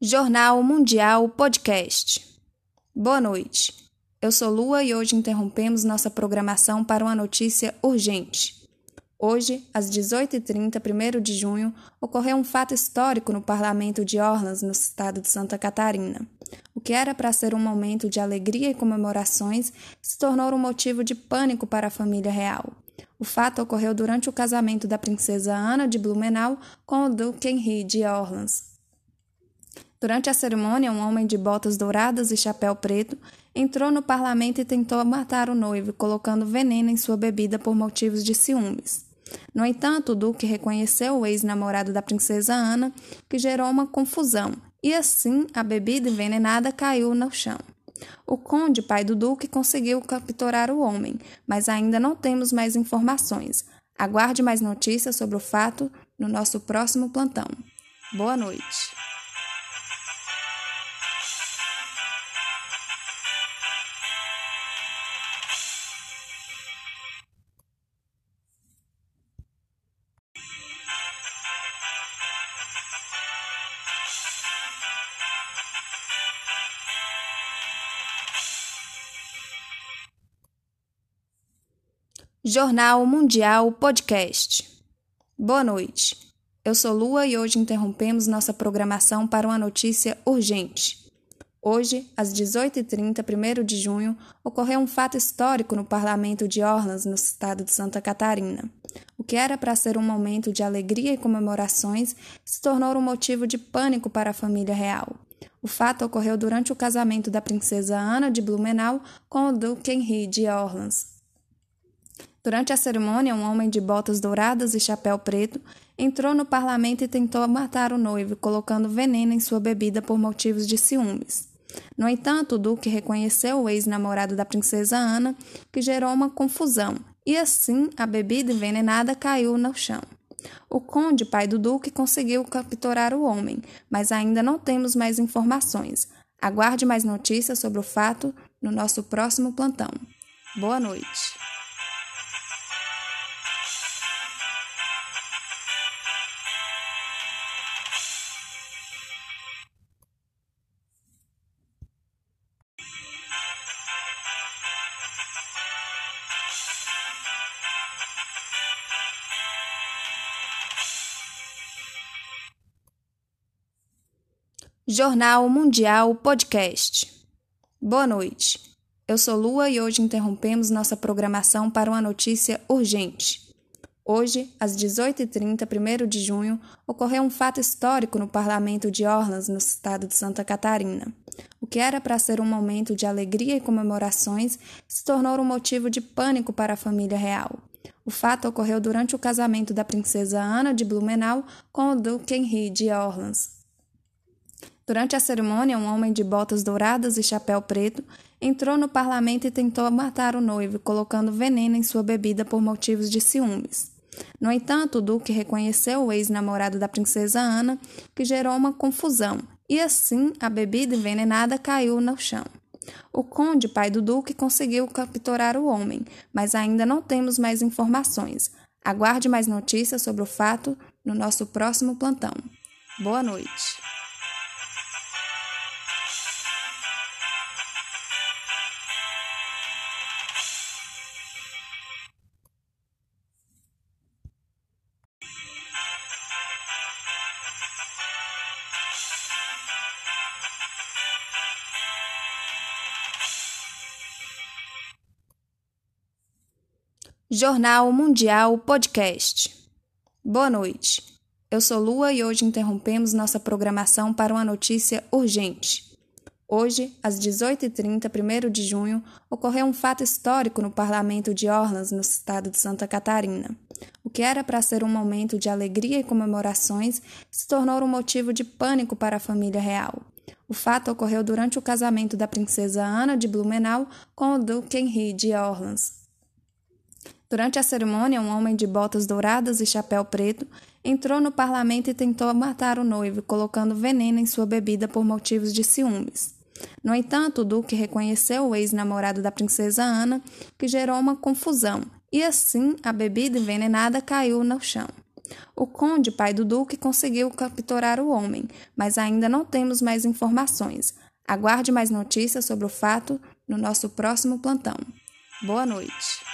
Jornal Mundial Podcast. Boa noite. Eu sou Lua e hoje interrompemos nossa programação para uma notícia urgente. Hoje, às 18h30, 1 de junho, ocorreu um fato histórico no parlamento de Orleans, no estado de Santa Catarina. O que era para ser um momento de alegria e comemorações se tornou um motivo de pânico para a família real. O fato ocorreu durante o casamento da princesa Ana de Blumenau com o duque Henri de Orleans. Durante a cerimônia, um homem de botas douradas e chapéu preto entrou no parlamento e tentou matar o noivo, colocando veneno em sua bebida por motivos de ciúmes. No entanto, o duque reconheceu o ex-namorado da princesa Ana, que gerou uma confusão, e assim a bebida envenenada caiu no chão. O conde, pai do duque, conseguiu capturar o homem, mas ainda não temos mais informações. Aguarde mais notícias sobre o fato no nosso próximo plantão. Boa noite. Jornal Mundial Podcast. Boa noite. Eu sou Lua e hoje interrompemos nossa programação para uma notícia urgente. Hoje, às 18h30, 1 de junho, ocorreu um fato histórico no parlamento de Orleans, no estado de Santa Catarina. O que era para ser um momento de alegria e comemorações se tornou um motivo de pânico para a família real. O fato ocorreu durante o casamento da princesa Ana de Blumenau com o duque Henri de Orleans. Durante a cerimônia, um homem de botas douradas e chapéu preto entrou no parlamento e tentou matar o noivo, colocando veneno em sua bebida por motivos de ciúmes. No entanto, o duque reconheceu o ex-namorado da princesa Ana, que gerou uma confusão, e assim a bebida envenenada caiu no chão. O conde, pai do duque, conseguiu capturar o homem, mas ainda não temos mais informações. Aguarde mais notícias sobre o fato no nosso próximo plantão. Boa noite. Jornal Mundial Podcast. Boa noite. Eu sou Lua e hoje interrompemos nossa programação para uma notícia urgente. Hoje, às 18h30, 1 de junho, ocorreu um fato histórico no parlamento de Orleans, no estado de Santa Catarina. O que era para ser um momento de alegria e comemorações se tornou um motivo de pânico para a família real. O fato ocorreu durante o casamento da princesa Ana de Blumenau com o duque Henri de Orleans. Durante a cerimônia, um homem de botas douradas e chapéu preto entrou no parlamento e tentou matar o noivo, colocando veneno em sua bebida por motivos de ciúmes. No entanto, o duque reconheceu o ex-namorado da princesa Ana, que gerou uma confusão, e assim a bebida envenenada caiu no chão. O conde, pai do duque, conseguiu capturar o homem, mas ainda não temos mais informações. Aguarde mais notícias sobre o fato no nosso próximo plantão. Boa noite. Jornal Mundial Podcast. Boa noite. Eu sou Lua e hoje interrompemos nossa programação para uma notícia urgente. Hoje, às 18h30, 1 de junho, ocorreu um fato histórico no parlamento de Orleans, no estado de Santa Catarina. O que era para ser um momento de alegria e comemorações se tornou um motivo de pânico para a família real. O fato ocorreu durante o casamento da princesa Ana de Blumenau com o duque Henri de Orleans. Durante a cerimônia, um homem de botas douradas e chapéu preto entrou no parlamento e tentou matar o noivo, colocando veneno em sua bebida por motivos de ciúmes. No entanto, o duque reconheceu o ex-namorado da princesa Ana, que gerou uma confusão, e assim a bebida envenenada caiu no chão. O conde, pai do duque, conseguiu capturar o homem, mas ainda não temos mais informações. Aguarde mais notícias sobre o fato no nosso próximo plantão. Boa noite.